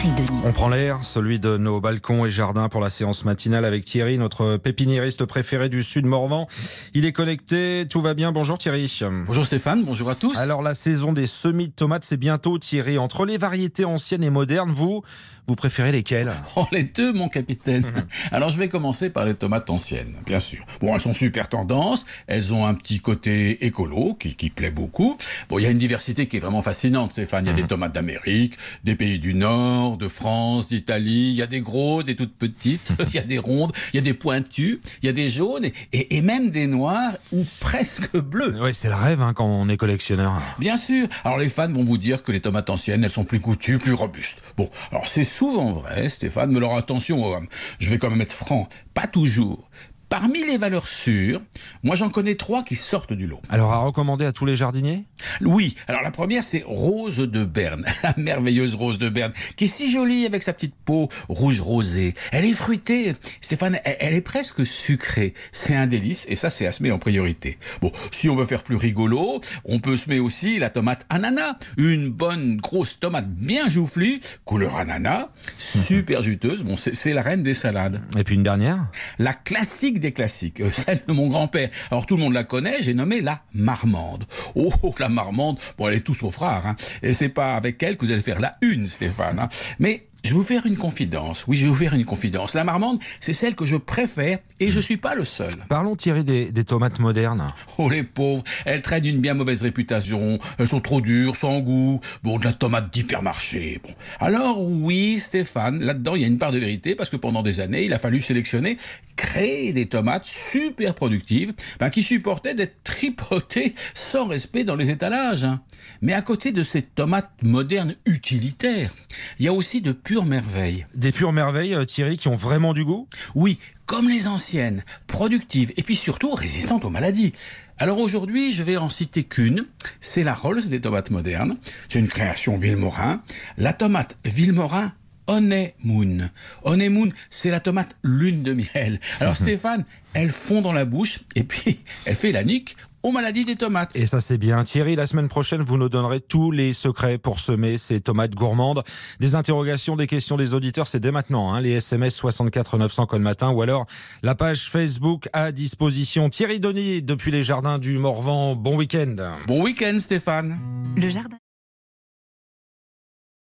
Thierry Denis. On prend l'air, celui de nos balcons et jardins pour la séance matinale avec Thierry, notre pépiniériste préféré du Sud Morvan. Il est connecté, tout va bien. Bonjour Thierry. Bonjour Stéphane, bonjour à tous. Alors la saison des semis de tomates, c'est bientôt Thierry. Entre les variétés anciennes et modernes, vous, vous préférez lesquelles? Oh, les deux, mon capitaine. Alors, je vais commencer par les tomates anciennes, bien sûr. Bon, elles sont super tendances. Elles ont un petit côté écolo qui, qui plaît beaucoup. Bon, il y a une diversité qui est vraiment fascinante, Stéphane. Il y a des tomates d'Amérique, des pays du Nord, de France, d'Italie. Il y a des grosses, des toutes petites. il y a des rondes, il y a des pointues, il y a des jaunes et, et, et même des noirs ou presque bleus. Oui, c'est le rêve hein, quand on est collectionneur. Bien sûr. Alors, les fans vont vous dire que les tomates anciennes, elles sont plus coutues, plus robustes. Bon, alors c'est souvent vrai, Stéphane, mais alors attention, euh, je vais quand même être franc, pas toujours. Parmi les valeurs sûres, moi j'en connais trois qui sortent du lot. Alors à recommander à tous les jardiniers? Oui, alors la première c'est Rose de Berne, la merveilleuse Rose de Berne, qui est si jolie avec sa petite peau rouge rosée. Elle est fruitée, Stéphane, elle, est presque sucrée. C'est un délice et ça c'est à semer en priorité. Bon, si on veut faire plus rigolo, on peut semer aussi la tomate ananas, une bonne grosse tomate bien joufflue, couleur ananas, super juteuse. Bon, c'est la reine des salades. Et puis une dernière? La classique des classiques, euh, celle de mon grand-père. Alors tout le monde la connaît, j'ai nommé la marmande. Oh, oh, la marmande, bon, elle est tout sauf rare, hein. Et c'est pas avec elle que vous allez faire la une, Stéphane. hein. Mais je vais vous faire une confidence. Oui, je vais vous faire une confidence. La marmande, c'est celle que je préfère et je suis pas le seul. Parlons Thierry des, des tomates modernes. Oh les pauvres, elles traînent une bien mauvaise réputation, elles sont trop dures, sans goût, bon, de la tomate d'hypermarché. Bon. Alors oui, Stéphane, là-dedans, il y a une part de vérité, parce que pendant des années, il a fallu sélectionner, créer des tomates super productives, ben, qui supportaient d'être tripotées sans respect dans les étalages. hein. Mais à côté de ces tomates modernes utilitaires, il y a aussi de pures merveilles. Des pures merveilles, euh, Thierry, qui ont vraiment du goût? Oui, comme les anciennes, productives et puis surtout résistantes aux maladies. Alors aujourd'hui, je vais en citer qu'une, c'est la Rolls des tomates modernes. C'est une création Villemorin. La tomate Villemorin Honeymoon. Honeymoon, c'est la tomate lune de miel. Alors Stéphane, elle fond dans la bouche et puis elle fait la nique aux maladies des tomates. Et ça c'est bien. Thierry, la semaine prochaine, vous nous donnerez tous les secrets pour semer ces tomates gourmandes. Des interrogations, des questions des auditeurs, c'est dès maintenant. hein, les SMS 64 900 code matin ou alors la page Facebook à disposition. Thierry Denis, depuis les jardins du Morvan, bon week-end. Bon week-end Stéphane. Le jardin.